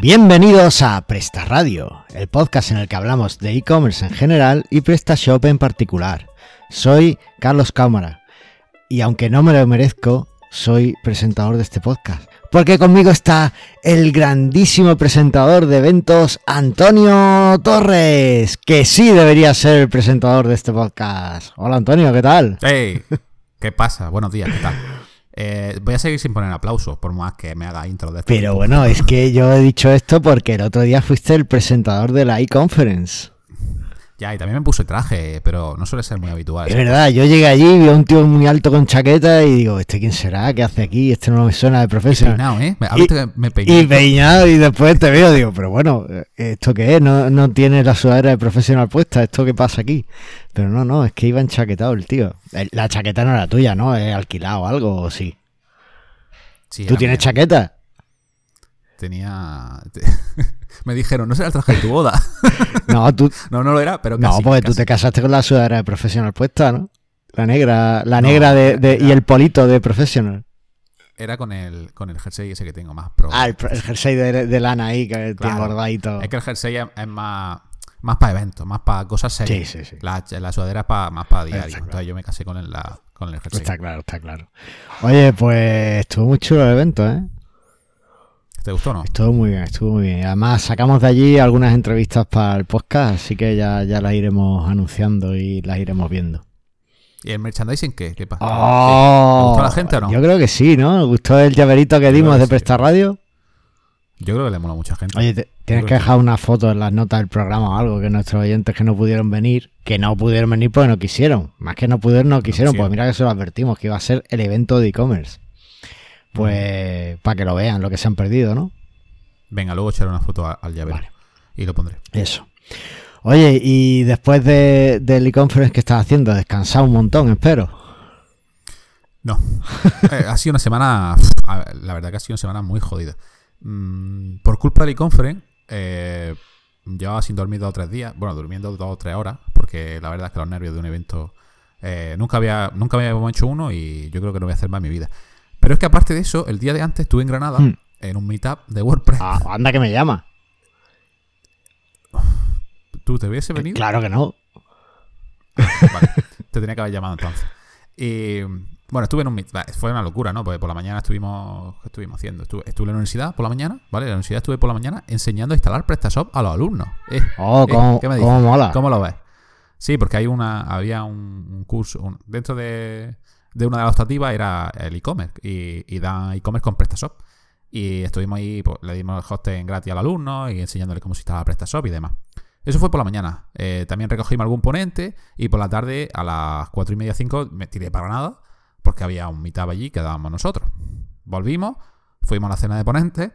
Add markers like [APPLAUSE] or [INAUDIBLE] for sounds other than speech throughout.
Bienvenidos a Presta Radio, el podcast en el que hablamos de e-commerce en general y PrestaShop en particular. Soy Carlos Cámara y aunque no me lo merezco, soy presentador de este podcast. Porque conmigo está el grandísimo presentador de eventos, Antonio Torres, que sí debería ser el presentador de este podcast. Hola Antonio, ¿qué tal? Hey, ¿qué pasa? Buenos días, ¿qué tal? Eh, voy a seguir sin poner aplausos, por más que me haga intro de esto. Pero bueno, es que yo he dicho esto porque el otro día fuiste el presentador de la e-conference. Ya, y también me puse traje, pero no suele ser muy habitual. Es verdad, yo llegué allí, vi a un tío muy alto con chaqueta y digo, ¿este quién será? ¿Qué hace aquí? Este no me suena de profesional. Peinado, ¿eh? Y- que me peiné. Y peinado y después te veo, digo, pero bueno, ¿esto qué es? No, no tiene la sudadera de profesional puesta, ¿esto qué pasa aquí? Pero no, no, es que iba enchaquetado el tío. El- La chaqueta no era tuya, ¿no? ¿Es alquilado o algo? ¿O sí? Sí, ¿Tú tienes mío. chaqueta? Tenía... [LAUGHS] me dijeron, no será el traje de tu boda. [LAUGHS] No, tú, [LAUGHS] no, no lo era, pero no casi, porque tú te casaste con la sudadera de profesional puesta, ¿no? La negra, la negra de, de- y el polito de professional. Era con el, con el jersey ese que tengo más pro. Ah, el, el jersey de, de lana ahí que tiene Claro. bordadito. Es que el jersey es, es más, más para eventos, más para cosas serias. Sí, sí, sí. La, la sudadera es pa- más para diario. Está claro. Entonces yo me casé con el, la- con el jersey. Está claro, está claro. Oye, pues estuvo muy chulo el evento, ¿eh? ¿Te gustó o no? Estuvo muy bien, estuvo muy bien. Además, sacamos de allí algunas entrevistas para el podcast, así que ya, ya las iremos anunciando y las iremos viendo. ¿Y el merchandising qué? ¿Qué pasa? ¡Oh! ¿Le gustó a la gente o no? Yo creo que sí, ¿no? ¿Le gustó el llaverito que Yo dimos que de sí. Presta Radio? Yo creo que le mola a mucha gente. Oye, te- tienes que dejar una foto en las notas del programa o algo, que nuestros oyentes que no pudieron venir, que no pudieron venir porque no quisieron. Más que no pudieron, no quisieron, quisieron. pues mira que se lo advertimos, que iba a ser el evento de e-commerce. Pues para que lo vean, lo que se han perdido, ¿no? Venga, luego echaré una foto al llavero. Vale. Y lo pondré. Eso. Oye, y después de, del e-conference que estás haciendo, descansado un montón, espero. No. [LAUGHS] Eh, ha sido una semana. La verdad que ha sido una semana muy jodida. Mm, por culpa del e-conference, eh, llevaba sin dormir dos o tres días. Bueno, durmiendo dos o tres horas. Porque la verdad es que los nervios de un evento. eh, nunca había nunca habíamos hecho uno y yo creo que no voy a hacer más en mi vida. Pero es que aparte de eso, el día de antes estuve en Granada Hmm. en un meetup de WordPress. Ah, anda que me llama. ¿Tú te hubiese venido? Claro que no. Vale, te tenía que haber llamado entonces. Y bueno, estuve en un meet- bah, Fue una locura, ¿no? Porque por la mañana estuvimos. ¿Qué estuvimos haciendo? Estuve, estuve en la universidad por la mañana, ¿vale? En la universidad estuve por la mañana enseñando a instalar PrestaShop a los alumnos. Eh, Oh, eh, cómo, ¿qué me cómo mola. ¿Cómo lo ves? Sí, porque hay una, había un, un curso un- dentro de, de una de las optativas era el e-commerce y, y dan e-commerce con PrestaShop. Y estuvimos ahí, pues, le dimos el hosting gratis al alumno y enseñándole cómo se instala PrestaShop y demás. Eso fue por la mañana. Eh, también recogimos algún ponente y por la tarde a las 4 y media, 5 me tiré para Granada porque había un meetup allí que dábamos nosotros. Volvimos, fuimos a la cena de ponentes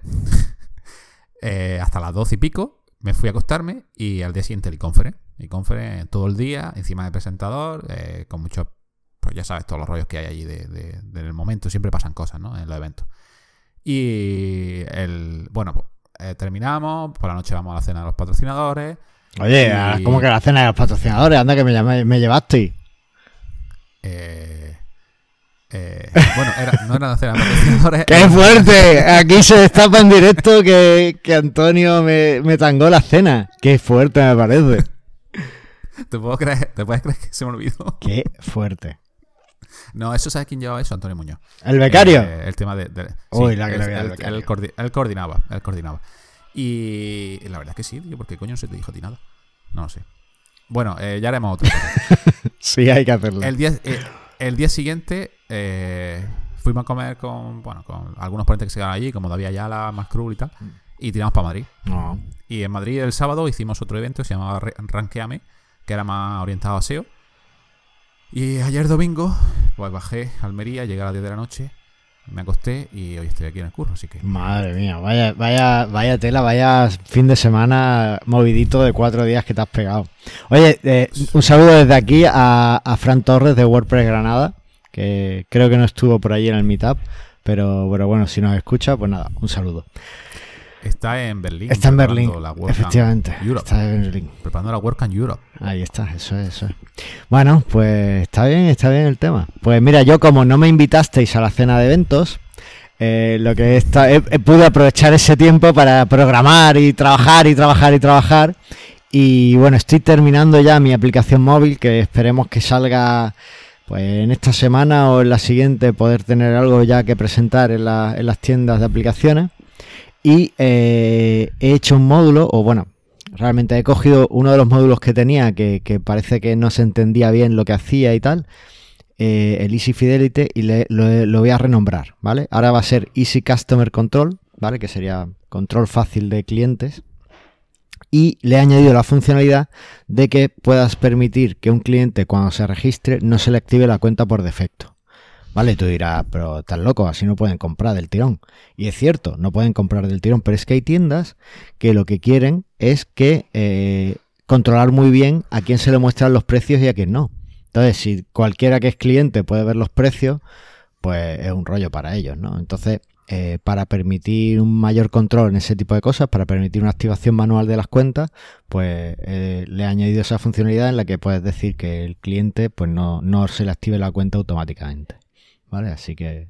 [LAUGHS] eh, hasta las 12 y pico, me fui a acostarme y al día siguiente el e-conference. E-conference todo el día, encima del presentador, eh, con muchos, pues ya sabes, todos los rollos que hay allí de, de- del momento, siempre pasan cosas, ¿no? En los eventos. Y el, bueno, pues, eh, terminamos, por la noche vamos a la cena de los patrocinadores. Oye, Y- ah, ¿cómo que la cena de los patrocinadores? Anda que me, llamé- me llevaste. Eh, eh, bueno, era, no era la cena de patrocinadores. [LAUGHS] ¡Qué fuerte! Aquí se destapa en directo que, que Antonio me, me tangó la cena. ¡Qué fuerte me parece! ¿Te, puedo creer, ¿Te puedes creer que se me olvidó? ¡Qué fuerte! No, eso sabes quién llevaba eso, Antonio Muñoz. ¿El becario? Eh, el tema de. de- Uy, sí, la que él, le veía al él- becario. él coordi- él coordinaba, él coordinaba. Y la verdad es que sí, tío, porque coño no se te dijo a ti nada. No lo sé. Bueno, eh, ya haremos otra cosa. [LAUGHS] sí, hay que hacerlo. El día, eh, el día siguiente eh, fuimos a comer con, bueno, con algunos ponentes que se quedaron allí, como David Ayala, Más Cruel y tal, y tiramos para Madrid. No. Y en Madrid el sábado hicimos otro evento que se llamaba Rankeame, que era más orientado a SEO. Y ayer domingo, pues bajé a Almería, llegué a las 10 de la noche, me acosté y hoy estoy aquí en el curro, así que... Madre mía, vaya, vaya, vaya tela, vaya fin de semana movidito de cuatro días que te has pegado. Oye, eh, un saludo desde aquí a, a Fran Torres de WordPress Granada, que creo que no estuvo por allí en el meetup, pero, pero bueno, si nos escucha, pues nada, un saludo. Está en Berlín. Está en Berlín, la efectivamente. Está en Berlín. Preparando la WordCamp Europe. Ahí está, eso es, eso es. Bueno, pues está bien, está bien el tema. Pues mira, yo como no me invitasteis a la cena de eventos, Eh, lo que está, pude aprovechar ese tiempo para programar y trabajar y trabajar y trabajar. Y bueno, estoy terminando ya mi aplicación móvil que esperemos que salga pues en esta semana o en la siguiente poder tener algo ya que presentar en, en las tiendas de aplicaciones. Y eh, he hecho un módulo, o bueno, realmente he cogido uno de los módulos que tenía que, parece que no se entendía bien lo que hacía y tal, eh, el Easy Fidelity, y lo, lo, voy a renombrar, ¿vale? Ahora va a ser Easy Customer Control, ¿vale? Que sería control fácil de clientes y le he añadido la funcionalidad de que puedas permitir que un cliente cuando se registre no se le active la cuenta por defecto. Vale, tú dirás, pero estás loco, así no pueden comprar del tirón. Y es cierto, no pueden comprar del tirón, pero es que hay tiendas que lo que quieren es que eh, controlar muy bien a quién se le muestran los precios y a quién no. Entonces, si cualquiera que es cliente puede ver los precios, pues es un rollo para ellos, ¿no? Entonces, eh, para permitir un mayor control en ese tipo de cosas, para permitir una activación manual de las cuentas, pues eh, le he añadido esa funcionalidad en la que puedes decir que el cliente pues no, no se le active la cuenta automáticamente. ¿Vale? Así que,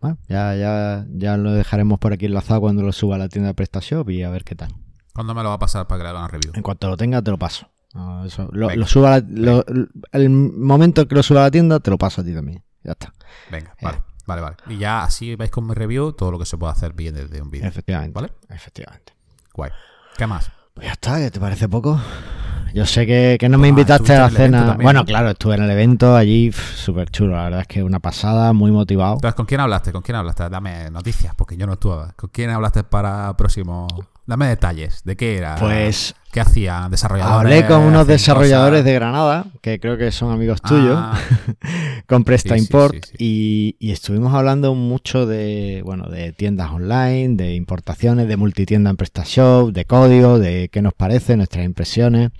bueno, ya, ya, ya lo dejaremos por aquí enlazado cuando lo suba a la tienda de PrestaShop y a ver qué tal. ¿Cuándo me lo va a pasar para que le haga una review? En cuanto lo tenga, te lo paso. lo, suba el momento que lo suba a la tienda, te lo paso a ti también. Ya está. Venga, eh, vale. Vale, vale. Y ya así vais con mi review todo lo que se puede hacer bien desde un vídeo. Efectivamente. ¿Vale? Efectivamente. Guay. ¿Qué más? Pues ya está, ¿ya te parece poco? Yo sé que, no me invitaste a la cena. Bueno, claro, estuve en el evento allí, súper chulo. La verdad es que una pasada, muy motivado. Entonces, ¿con quién hablaste? ¿Con quién hablaste? Dame noticias, porque yo no estuve. ¿Con quién hablaste para próximo? Dame detalles. ¿De qué era? Pues. ¿Qué hacían? ¿Desarrolladores? Hablé con unos desarrolladores de Granada, que creo que son amigos tuyos, ah. [LAUGHS] con Presta Import, y, estuvimos hablando mucho de, bueno, de tiendas online, de importaciones, de multitienda en PrestaShop, de código, de qué nos parece, nuestras impresiones.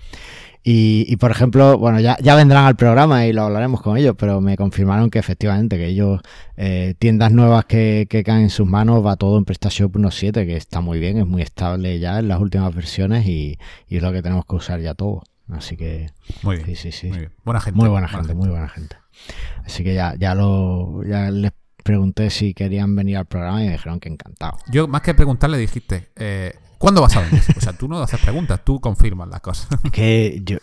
Y, por ejemplo, bueno, ya, ya vendrán al programa y lo hablaremos con ellos, pero me confirmaron que efectivamente, que ellos, eh, tiendas nuevas que, que, caen en sus manos, va todo en PrestaShop 1.7, que está muy bien, es muy estable ya en las últimas versiones y, es lo que tenemos que usar ya todo. Así que. Muy bien. Sí, sí, sí. Muy Buena gente. Muy buena, gente, muy buena gente. Así que ya, ya lo. Ya les pregunté si querían venir al programa y me dijeron que encantado. Yo, más que preguntarle, dijiste, eh, ¿Cuándo vas a venir? O sea, tú no haces preguntas, tú confirmas las cosas. [LAUGHS] Que yo,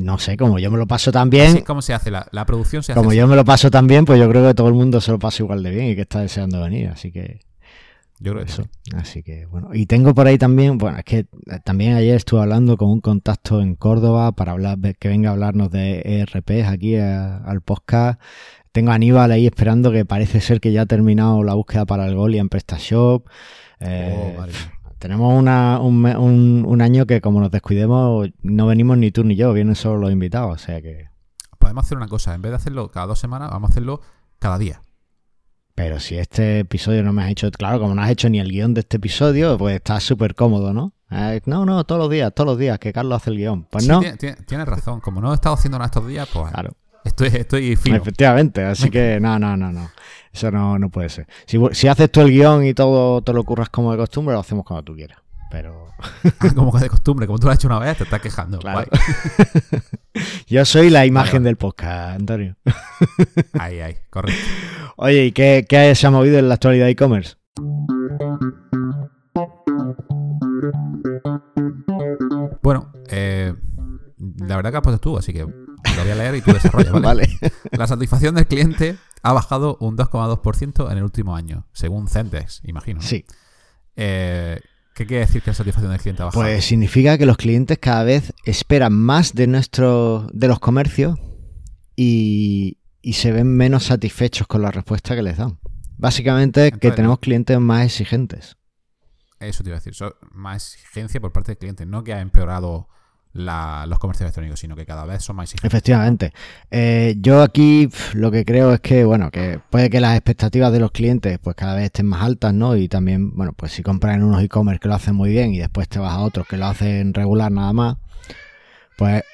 no sé, como yo me lo paso tan bien. ¿Cómo se hace? La, producción se hace. Como yo me lo paso tan bien, pues yo creo que todo el mundo se lo pasa igual de bien y que está deseando venir, así que. Yo creo eso. Así que bueno. Y tengo por ahí también, bueno, es que eh, también ayer estuve hablando con un contacto en Córdoba para hablar, que venga a hablarnos de ERPs aquí al podcast. Tengo a Aníbal ahí esperando que parece ser que ya ha terminado la búsqueda para el Goli en PrestaShop. Eh, oh, tenemos una, un, un, año que como nos descuidemos no venimos ni tú ni yo, vienen solo los invitados, o sea que... Podemos hacer una cosa, en vez de hacerlo cada dos semanas, vamos a hacerlo cada día. Pero si este episodio no me has hecho, claro, como no has hecho ni el guion de este episodio, pues está súper cómodo, ¿no? Eh, no, no, todos los días, todos los días, que Carlos hace el guion. Pues no. Tienes razón, como no he estado haciendo nada estos días, pues claro. Estoy, estoy fino. Efectivamente, así que no, no, no, no. Eso no, no puede ser. Si, si haces tú el guion y todo te lo curras como de costumbre, lo hacemos cuando tú quieras. Pero. [LAUGHS] Ah, como de costumbre, como tú lo has hecho una vez, te estás quejando. [LAUGHS] Yo soy la imagen del podcast, Antonio. [LAUGHS] ahí, ahí, correcto. Oye, ¿y qué, qué se ha movido en la actualidad de e-commerce? Bueno, eh, la verdad que has puesto tú, así que lo voy a leer y tú desarrollas, ¿vale? vale. La satisfacción del cliente ha bajado un 2,2% en el último año, según Centex, imagino. Sí. Eh, ¿Qué quiere decir que la satisfacción del cliente ha bajado? Pues significa que los clientes cada vez esperan más de nuestro, de los comercios y, se ven menos satisfechos con la respuesta que les dan. Básicamente que tenemos clientes más exigentes. Eso te iba a decir, más exigencia por parte del cliente, no que ha empeorado los comercios electrónicos, sino que cada vez son más. Efectivamente. Eh, yo aquí lo que creo es que, bueno, que puede que las expectativas de los clientes pues cada vez estén más altas, ¿no? Y también, bueno, pues si compras en unos e-commerce que lo hacen muy bien y después te vas a otros que lo hacen regular nada más, pues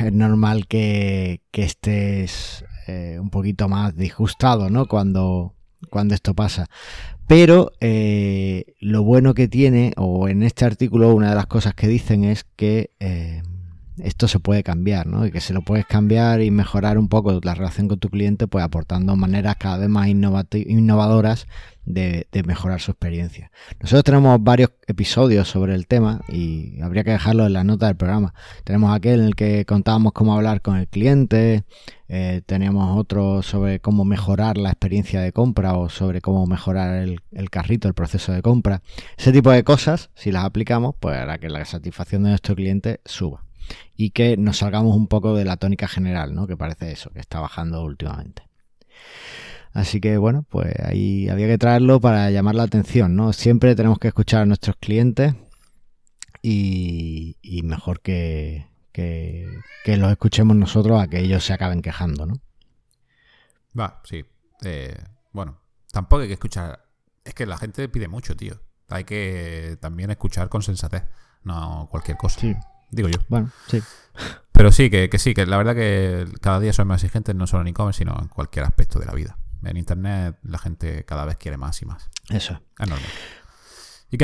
es normal que, estés eh, un poquito más disgustado, ¿no? Cuando, cuando esto pasa. Pero eh, lo bueno que tiene, o en este artículo una de las cosas que dicen es que eh, esto se puede cambiar, ¿no? Y que se lo puedes cambiar y mejorar un poco la relación con tu cliente, pues aportando maneras cada vez más innovadoras de, mejorar su experiencia. Nosotros tenemos varios episodios sobre el tema y habría que dejarlo en la nota del programa. Tenemos aquel en el que contábamos cómo hablar con el cliente, eh, tenemos otro sobre cómo mejorar la experiencia de compra o sobre cómo mejorar el, el, carrito, el proceso de compra. Ese tipo de cosas, si las aplicamos, pues hará que la satisfacción de nuestro cliente suba y que nos salgamos un poco de la tónica general, ¿no? Que parece eso, que está bajando últimamente. Así que bueno, pues ahí había que traerlo para llamar la atención, ¿no? Siempre tenemos que escuchar a nuestros clientes y, mejor que, que, los escuchemos nosotros a que ellos se acaben quejando, ¿no? Va, sí. Eh, bueno, tampoco hay que escuchar. Es que la gente pide mucho, tío. Hay que también escuchar con sensatez, no cualquier cosa. Sí. Digo yo. Bueno, sí. Pero sí, que, que sí, que la verdad que cada día son más exigentes, no solo en e-commerce, sino en cualquier aspecto de la vida en Internet la gente cada vez quiere más y más. Eso. Es normal.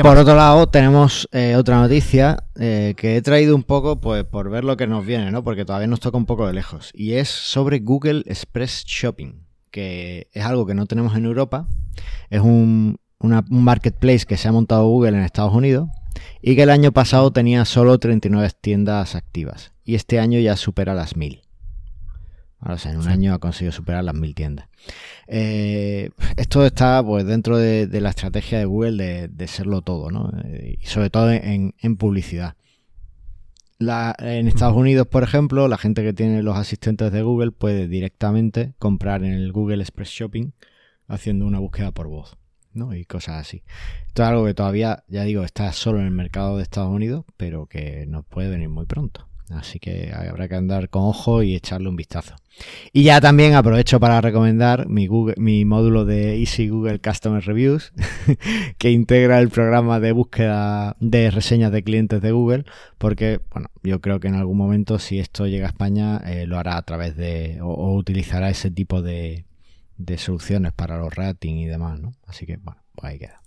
por otro lado, tenemos eh, otra noticia eh, que he traído un poco pues, por ver lo que nos viene, ¿no? porque todavía nos toca un poco de lejos. Y es sobre Google Express Shopping, que es algo que no tenemos en Europa. Es un, un marketplace que se ha montado Google en Estados Unidos y que el año pasado tenía solo 39 tiendas activas. Y este año ya supera las 1000. O sea, en un año ha conseguido superar las mil tiendas. Eh, esto está pues dentro de, la estrategia de Google de, serlo todo, ¿no? Eh, y sobre todo en, publicidad. en Estados Unidos, por ejemplo, la gente que tiene los asistentes de Google puede directamente comprar en el Google Express Shopping haciendo una búsqueda por voz. ¿No? y cosas así. Esto es algo que todavía, ya digo, está solo en el mercado de Estados Unidos, pero que nos puede venir muy pronto. Así que habrá que andar con ojo y echarle un vistazo. Y ya también aprovecho para recomendar mi, mi módulo de Easy Google Customer Reviews, [LAUGHS] que integra el programa de búsqueda de reseñas de clientes de Google, porque bueno, yo creo que en algún momento si esto llega a España eh, lo hará a través de o, utilizará ese tipo de, de soluciones para los ratings y demás, ¿no? Así que bueno, pues ahí queda.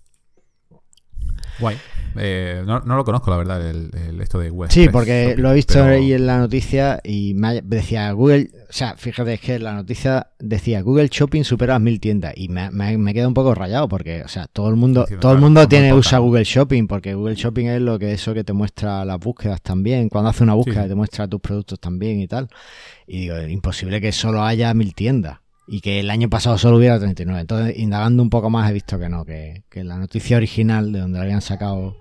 Guay. Eh, no, lo conozco, la verdad, el, esto de Google. Sí, porque lo he visto ahí en la noticia y me decía Google, o sea, fíjate que la noticia decía Google Shopping supera las mil tiendas y me, me, queda un poco rayado porque, o sea, todo el mundo, todo el mundo tiene usa Google Shopping porque Google Shopping es lo que eso que te muestra las búsquedas también, cuando hace una búsqueda te muestra tus productos también y tal. Y digo, imposible que solo haya mil tiendas y que el año pasado solo hubiera 39. Entonces, indagando un poco más, he visto que no, que, la noticia original de donde habían sacado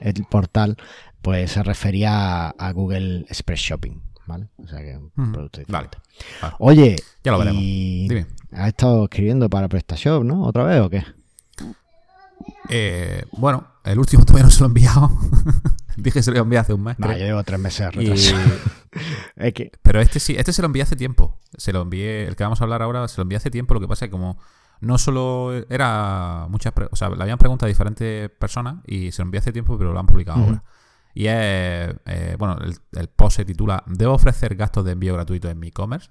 el portal, pues se refería a, Google Express Shopping, ¿vale? O sea que un producto diferente. Oye, ya lo veremos. Dime. ¿Has estado escribiendo para PrestaShop, no? ¿Otra vez o qué? Eh, bueno, el último [LAUGHS] todavía no se lo he enviado. [LAUGHS] Dije que se lo envié hace un mes. No, yo llevo tres meses [LAUGHS] Pero este sí, este se lo envié hace tiempo. Se lo envié, el que vamos a hablar ahora, se lo envié hace tiempo. Lo que pasa es que como no solo era muchas, o sea, le habían preguntado a diferentes personas y se lo envié hace tiempo, pero lo han publicado ahora. Y es, eh, bueno, el, post se titula Debo ofrecer gastos de envío gratuitos en mi e-commerce.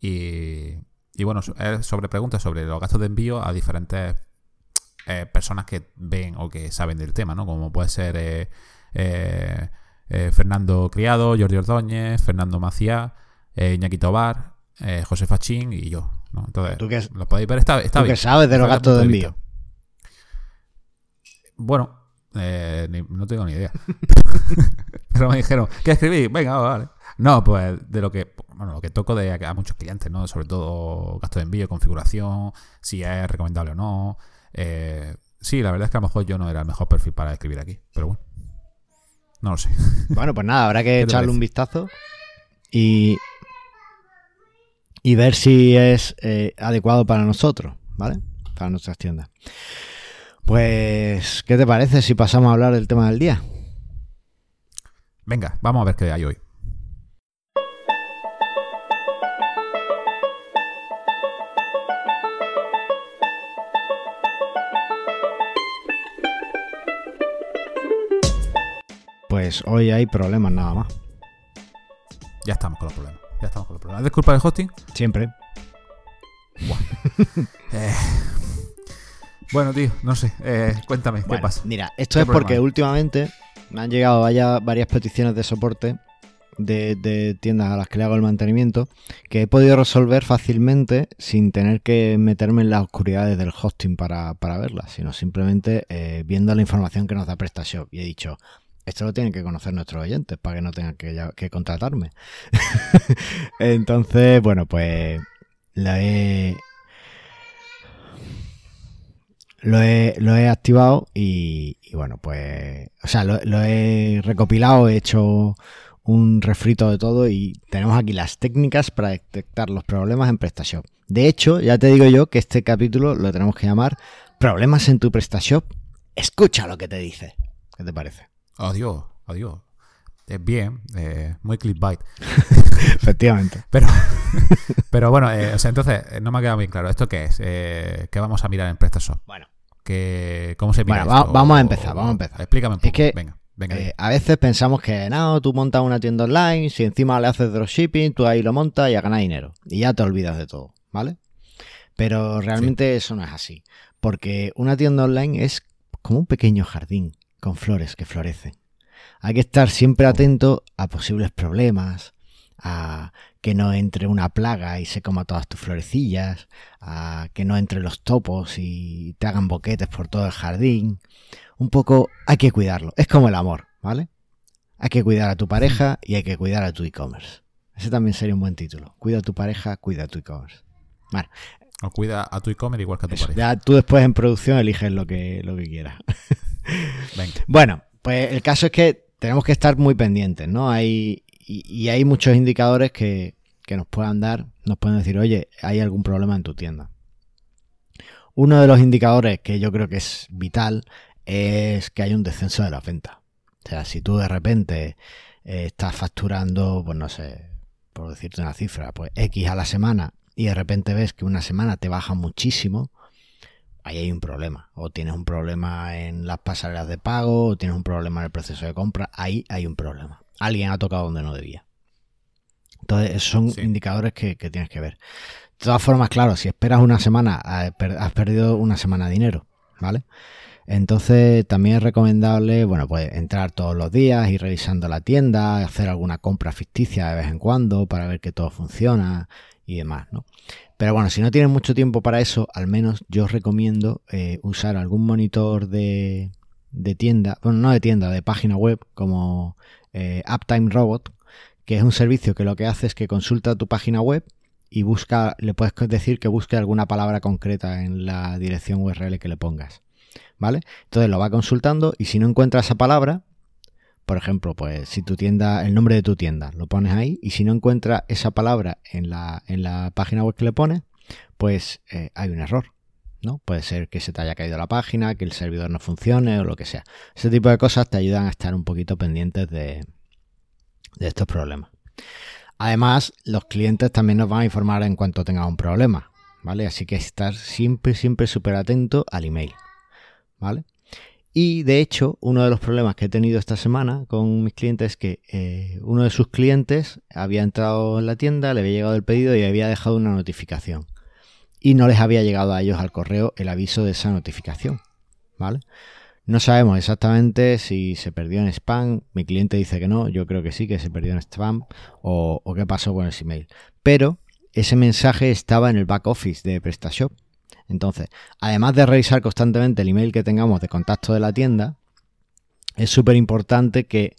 Y, y bueno, es sobre preguntas sobre los gastos de envío a diferentes eh, personas que ven o que saben del tema, ¿no? Como puede ser eh, Fernando Criado, Jordi Ordóñez, Fernando Macía, Iñaki Tobar, José Fachín y yo. ¿no? Entonces, lo podéis ver, está, está bien. sabes de los gastos de envío? Bueno, no tengo ni idea. [LAUGHS] Pero me dijeron, ¿qué escribí? Venga, vale. No, pues de lo que bueno, lo que toco de a muchos clientes, ¿no? Sobre todo gasto de envío, configuración, si es recomendable o no, eh, sí, la verdad es que a lo mejor yo no era el mejor perfil para escribir aquí, pero bueno. No lo sé. Bueno, pues nada, habrá que [LAUGHS] echarle un vistazo y, y ver si es eh, adecuado para nosotros, ¿vale? Para nuestras tiendas. Pues, ¿qué te parece si pasamos a hablar del tema del día? Venga, vamos a ver qué hay hoy. Pues hoy hay problemas nada más. Ya estamos con los problemas. Ya estamos con los problemas. ¿Es culpa del hosting? Siempre. Eh, bueno, tío, no sé. Eh, cuéntame, ¿qué pasa? Mira, esto es porque últimamente me han llegado varias peticiones de soporte de, tiendas a las que le hago el mantenimiento que he podido resolver fácilmente sin tener que meterme en las oscuridades del hosting para, para verlas, sino simplemente eh, viendo la información que nos da PrestaShop. Y he dicho, esto lo tienen que conocer nuestros oyentes para que no tengan que, que contratarme. [LAUGHS] Entonces, bueno, pues he, lo he, lo he activado y, bueno, pues, o sea, lo, he recopilado, he hecho un refrito de todo y tenemos aquí las técnicas para detectar los problemas en PrestaShop. De hecho, ya te digo yo que este capítulo lo tenemos que llamar Problemas en tu PrestaShop. Escucha lo que te dice. ¿Qué te parece? Adiós, adiós. Es bien, eh, muy clickbait. [LAUGHS] Efectivamente. Pero, [LAUGHS] pero bueno, eh, o sea, entonces, eh, no me ha quedado bien claro. ¿Esto qué es? ¿Qué vamos a mirar en PrestaShop? Bueno. ¿Cómo se mira bueno, vamos a empezar, vamos a empezar. Explícame un poco. Es que venga. a veces pensamos que no, tú montas una tienda online, si encima le haces dropshipping, tú ahí lo montas y a ganar dinero. Y ya te olvidas de todo, ¿vale? Pero realmente eso no es así. Porque una tienda online es como un pequeño jardín con flores que florecen. Hay que estar siempre atento a posibles problemas, a que no entre una plaga y se coma todas tus florecillas, a que no entre los topos y te hagan boquetes por todo el jardín. Un poco hay que cuidarlo. Es como el amor, ¿vale? Hay que cuidar a tu pareja y hay que cuidar a tu e-commerce. Ese también sería un buen título. Cuida a tu pareja, cuida a tu e-commerce. Bueno. O cuida a tu e-commerce igual que a tu pareja. Ya tú después en producción eliges lo que, lo que quieras. [LAUGHS] Bueno, pues el caso es que tenemos que estar muy pendientes, ¿no? Hay, y, hay muchos indicadores que, nos puedan dar, nos pueden decir, oye, hay algún problema en tu tienda. Uno de los indicadores que yo creo que es vital es que hay un descenso de la venta. O sea, si tú de repente eh, estás facturando, pues no sé, por decirte una cifra, pues X a la semana y de repente ves que una semana te baja muchísimo, ahí hay un problema. O tienes un problema en las pasarelas de pago, o tienes un problema en el proceso de compra, ahí hay un problema. Alguien ha tocado donde no debía. Entonces, esos son indicadores que, tienes que ver. De todas formas, claro, si esperas una semana, has perdido una semana de dinero, ¿vale? Entonces también es recomendable, bueno, pues entrar todos los días, ir revisando la tienda, hacer alguna compra ficticia de vez en cuando para ver que todo funciona y demás, ¿no? Pero bueno, si no tienes mucho tiempo para eso, al menos yo os recomiendo eh, usar algún monitor de, tienda, bueno, no de tienda, de página web, como eh, Uptime Robot, que es un servicio que lo que hace es que consulta tu página web y busca, le puedes decir que busque alguna palabra concreta en la dirección URL que le pongas. ¿Vale? Entonces lo va consultando y si no encuentra esa palabra, por ejemplo, pues si tu tienda, el nombre de tu tienda, lo pones ahí y si no encuentra esa palabra en la, en la página web que le pones, pues eh, hay un error. ¿no? Puede ser que se te haya caído la página, que el servidor no funcione o lo que sea. Ese tipo de cosas te ayudan a estar un poquito pendientes de, de estos problemas. Además, los clientes también nos van a informar en cuanto tenga un problema, ¿vale? Así que estar siempre, siempre súper atento al email, ¿vale? Y de hecho, uno de los problemas que he tenido esta semana con mis clientes es que eh, uno de sus clientes había entrado en la tienda, le había llegado el pedido y había dejado una notificación. Y no les había llegado a ellos al correo el aviso de esa notificación. ¿Vale? No sabemos exactamente si se perdió en spam. Mi cliente dice que no, yo creo que sí, que se perdió en spam o, o qué pasó con ese email. Pero ese mensaje estaba en el back office de PrestaShop entonces, además de revisar constantemente el email que tengamos de contacto de la tienda, es súper importante que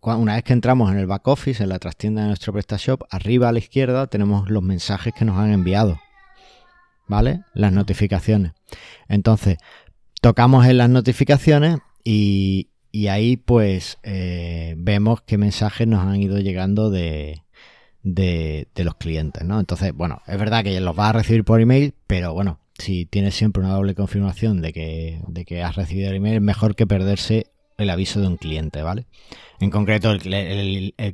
una vez que entramos en el back office, en la trastienda de nuestro PrestaShop, arriba a la izquierda tenemos los mensajes que nos han enviado. ¿Vale? Las notificaciones. Entonces, tocamos en las notificaciones y, ahí pues eh, vemos qué mensajes nos han ido llegando de, de, de, los clientes, ¿no? Entonces, bueno, es verdad que los va a recibir por email, pero bueno, si tienes siempre una doble confirmación de que, de que has recibido el email, es mejor que perderse el aviso de un cliente, ¿vale? En concreto, el,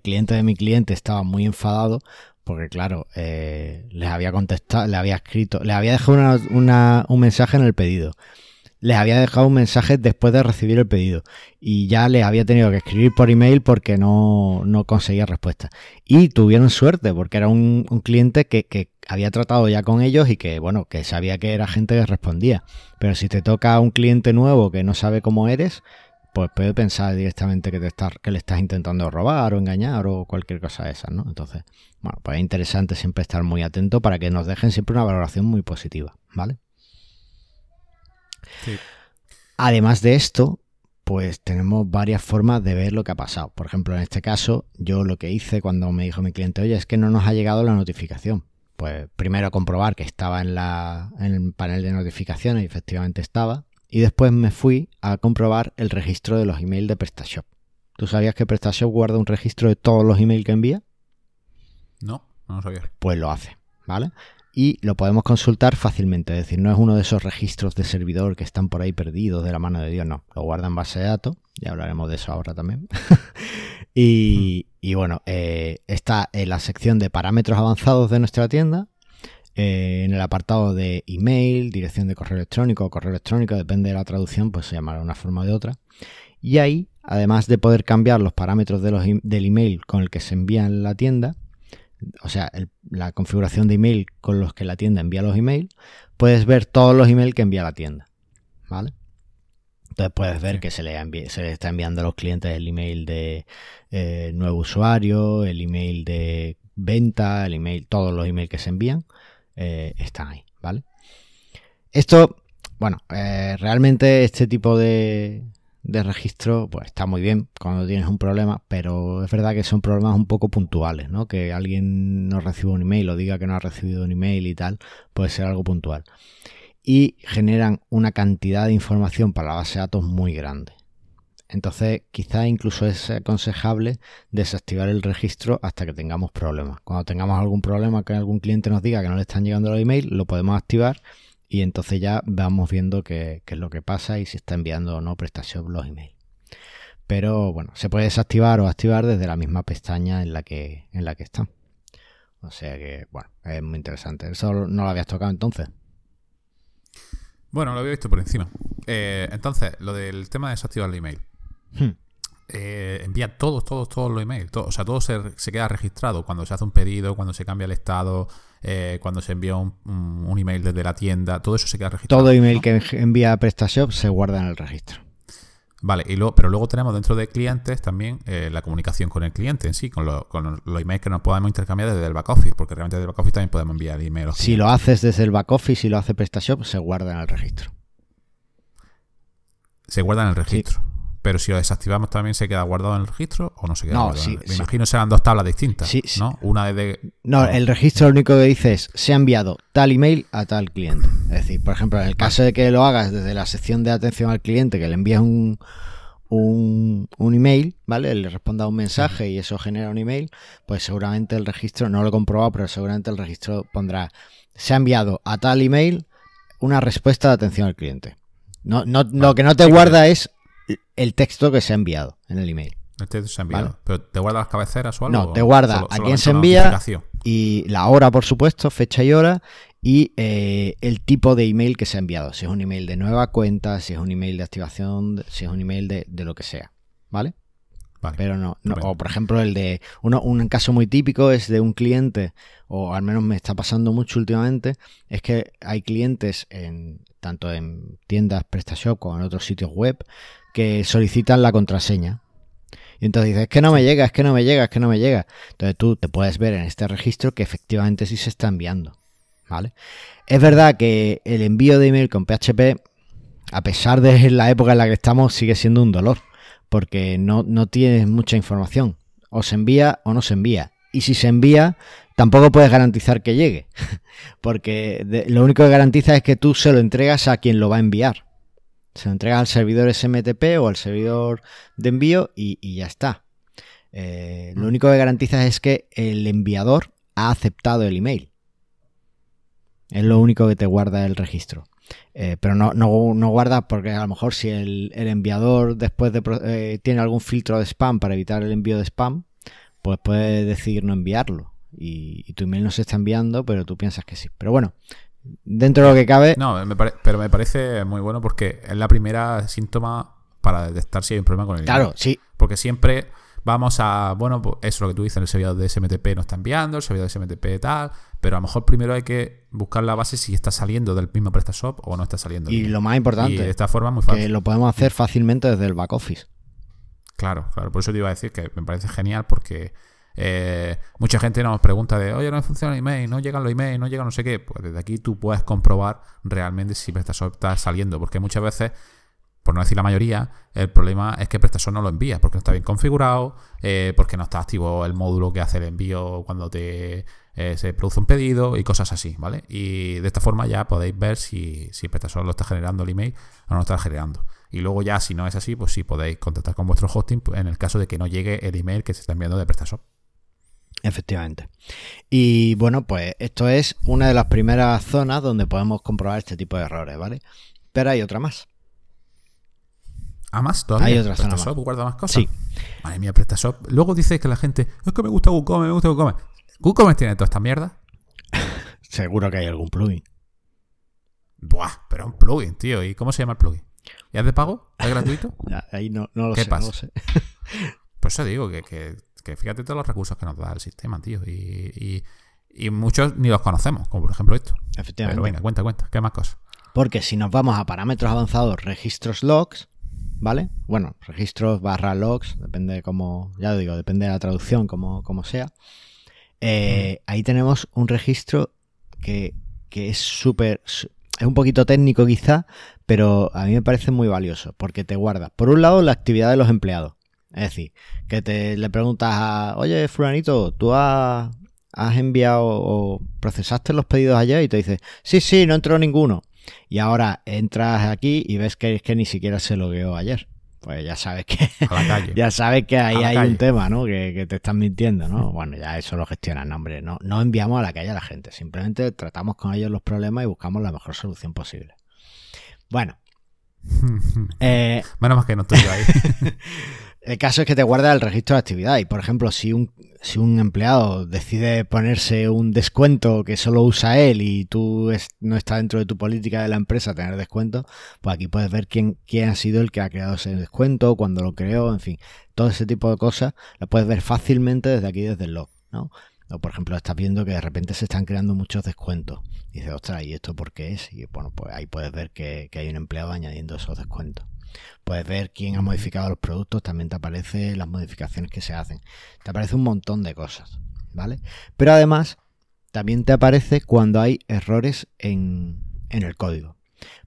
cliente de mi cliente estaba muy enfadado porque, claro, eh, les había contestado, le había escrito, le había dejado un mensaje en el pedido les había dejado un mensaje después de recibir el pedido y ya les había tenido que escribir por email porque no, conseguía respuesta. Y tuvieron suerte porque era un, cliente que, que, había tratado ya con ellos y que, bueno, que sabía que era gente que respondía. Pero si te toca un cliente nuevo que no sabe cómo eres, pues puede pensar directamente que, te estás, que le estás intentando robar o engañar o cualquier cosa de esas, ¿no? Entonces, bueno, pues es interesante siempre estar muy atento para que nos dejen siempre una valoración muy positiva, ¿vale? Sí. Además de esto, pues tenemos varias formas de ver lo que ha pasado. Por ejemplo, en este caso, yo lo que hice cuando me dijo mi cliente, oye, es que no nos ha llegado la notificación. Pues primero comprobar que estaba en, la, en el panel de notificaciones y efectivamente estaba. Y después me fui a comprobar el registro de los emails de PrestaShop. ¿Tú sabías que PrestaShop guarda un registro de todos los emails que envía? No, no lo sabía. Pues lo hace, ¿vale? Y lo podemos consultar fácilmente, es decir, no es uno de esos registros de servidor que están por ahí perdidos de la mano de Dios, no, lo guarda en base de datos, ya hablaremos de eso ahora también. [LAUGHS] y, y, bueno, eh, está en la sección de parámetros avanzados de nuestra tienda, eh, en el apartado de email, dirección de correo electrónico o correo electrónico, depende de la traducción, pues se llamará una forma de otra. Y ahí, además de poder cambiar los parámetros de del email con el que se envía en la tienda, o sea, la configuración de email con los que la tienda envía los emails, puedes ver todos los emails que envía la tienda. ¿Vale? Entonces puedes ver que se le, envi se le está enviando a los clientes el email de eh, nuevo usuario, el email de venta, el email, todos los emails que se envían eh, están ahí, ¿vale? Esto, bueno, eh, realmente este tipo de, de registro, pues está muy bien cuando tienes un problema, pero es verdad que son problemas un poco puntuales, ¿no? Que alguien no reciba un email o diga que no ha recibido un email y tal, puede ser algo puntual. Y generan una cantidad de información para la base de datos muy grande. Entonces, quizá incluso es aconsejable desactivar el registro hasta que tengamos problemas. Cuando tengamos algún problema que algún cliente nos diga que no le están llegando los emails, lo podemos activar y entonces ya vamos viendo qué, es lo que pasa y si está enviando o no PrestaShop los emails. Pero bueno, se puede desactivar o activar desde la misma pestaña en la que, en la que está. O sea que, bueno, es muy interesante. ¿Eso no lo habías tocado entonces? Bueno, lo había visto por encima. Eh, entonces, lo del tema de desactivar el email. Hmm. Eh, envía todos, todos, todos los emails. Todo, o sea, todo se, se, queda registrado cuando se hace un pedido, cuando se cambia el estado, eh, cuando se envía un, un, un, email desde la tienda. Todo eso se queda registrado. Todo email ¿no? que envía PrestaShop se guarda en el registro. Vale, y luego, pero luego tenemos dentro de clientes también eh, la comunicación con el cliente en sí, con, lo, con, los emails que nos podemos intercambiar desde el back office, porque realmente desde el back office también podemos enviar emails. Si lo haces desde el back office y lo hace PrestaShop, se guarda en el registro. Se guarda en el registro. Sí. Pero si lo desactivamos también se queda guardado en el registro o no se queda no, guardado. Sí, Me sí. imagino serán dos tablas distintas, sí, ¿no? Una de No, el registro lo único que dice es se ha enviado tal email a tal cliente. Es decir, por ejemplo, en el caso de que lo hagas desde la sección de atención al cliente, que le envíes un, un, un, email, ¿vale? Le responda un mensaje y eso genera un email, pues seguramente el registro, no lo he comprobado, pero seguramente el registro pondrá se ha enviado a tal email una respuesta de atención al cliente. No, no, lo que no te guarda es el texto que se ha enviado en el email. El texto se ha enviado. ¿Vale? ¿Pero te guarda las cabeceras o algo? No, te guarda solo, a quién se envía y la hora, por supuesto, fecha y hora y eh, el tipo de email que se ha enviado. Si es un email de nueva cuenta, si es un email de activación, si es un email de, de lo que sea. ¿Vale? Vale. Pero no, no, o por ejemplo el de uno, un caso muy típico es de un cliente, o al menos me está pasando mucho últimamente, es que hay clientes en tanto en tiendas PrestaShop como en otros sitios web que solicitan la contraseña. Y entonces dices, es que no me llega, es que no me llega, es que no me llega. Entonces tú te puedes ver en este registro que efectivamente sí se está enviando. ¿Vale? Es verdad que el envío de email con PHP, a pesar de [LAUGHS] la época en la que estamos, sigue siendo un dolor. Porque no, no tienes mucha información. O se envía o no se envía. Y si se envía, tampoco puedes garantizar que llegue. [LAUGHS] Porque de, lo único que garantiza es que tú se lo entregas a quien lo va a enviar. Se lo entregas al servidor SMTP o al servidor de envío y, y ya está. Eh, lo único que garantiza es que el enviador ha aceptado el email. Es lo único que te guarda el registro. Eh, pero no, no, no, guarda porque a lo mejor si el, el enviador después de, eh, tiene algún filtro de spam para evitar el envío de spam, pues puede decidir no enviarlo. Y, y, tu email no se está enviando, pero tú piensas que sí. Pero bueno, dentro de lo que cabe. No, me pero me parece muy bueno porque es la primera síntoma para detectar si hay un problema con el Claro, email. sí. Porque siempre vamos a, bueno, pues eso es lo que tú dices, el servidor de SMTP no está enviando, el servidor de SMTP tal, pero a lo mejor primero hay que buscar la base si está saliendo del mismo PrestaShop o no está saliendo. Y lo más importante, y de esta forma muy fácil. que lo podemos hacer fácilmente desde el back office. Claro, claro. Por eso te iba a decir que me parece genial porque eh, mucha gente nos pregunta de, oye, no funciona el email, no llegan los emails, no llega no sé qué. Pues desde aquí tú puedes comprobar realmente si PrestaShop está saliendo, porque muchas veces, por no decir la mayoría, el problema es que PrestaShop no lo envía porque no está bien configurado, eh, porque no está activo el módulo que hace el envío cuando te eh, se produce un pedido y cosas así, ¿vale? Y de esta forma ya podéis ver si, si PrestaShop lo está generando el email o no lo está generando. Y luego ya, si no es así, pues sí podéis contactar con vuestro hosting en el caso de que no llegue el email que se está enviando de PrestaShop. Efectivamente. Y bueno, pues esto es una de las primeras zonas donde podemos comprobar este tipo de errores, ¿vale? Pero hay otra más. ¿Ah, más? ¿Todavía? Hay otra zona ¿PrestaShop guarda más cosas? Sí. Madre mía, PrestaShop. Luego dice que la gente, es que me gusta WooCommerce, me gusta WooCommerce. ¿WooCommerce tiene toda esta mierda? [LAUGHS] Seguro que hay algún plugin. Buah, pero un plugin, tío. ¿Y cómo se llama el plugin? ¿Y es de pago? ¿Es gratuito? Ya, [LAUGHS] Ahí no, no lo ¿Qué sé, pasa? no lo sé. Por eso digo que, que- que fíjate todos los recursos que nos da el sistema, tío. Y, y- y muchos ni los conocemos, como por ejemplo esto. Efectivamente. Pero venga, cuenta, cuenta. ¿Qué más cosas? Porque si nos vamos a parámetros avanzados, registros logs, ¿vale? Bueno, registros barra logs, depende de cómo, ya lo digo, depende de la traducción, como, como sea. Eh, Ahí tenemos un registro que, que es súper, es un poquito técnico quizá, pero a mí me parece muy valioso, porque te guarda, por un lado, la actividad de los empleados. Es decir, que te le preguntas a, oye, fulanito, tú has, has enviado o procesaste los pedidos ayer y te dice, sí, sí, no entró ninguno. Y ahora entras aquí y ves que es que ni siquiera se logueó ayer. Pues ya sabes que A la calle. [LAUGHS] ya sabes que ahí hay calle. un tema, ¿no? Que, que te están mintiendo, ¿no? Bueno, ya eso lo gestionan, no, hombre. No, no enviamos a la calle a la gente. Simplemente tratamos con ellos los problemas y buscamos la mejor solución posible. Bueno, [LAUGHS] eh, Menos mal que no estoy yo ahí. [LAUGHS] el caso es que te guarda el registro de actividad y, por ejemplo, si un, si un empleado decide ponerse un descuento que solo usa él y tú es- no está dentro de tu política de la empresa tener descuento, pues aquí puedes ver quién, quién ha sido el que ha creado ese descuento, cuándo lo creó, en fin, todo ese tipo de cosas lo puedes ver fácilmente desde aquí, desde el log, ¿no? O, por ejemplo, estás viendo que de repente se están creando muchos descuentos. Y dices, ostras, ¿y esto por qué es? Y bueno, pues ahí puedes ver que, que hay un empleado añadiendo esos descuentos. Puedes ver quién ha modificado los productos, también te aparece las modificaciones que se hacen. Te aparece un montón de cosas, ¿vale? Pero además, también te aparece cuando hay errores en, el código.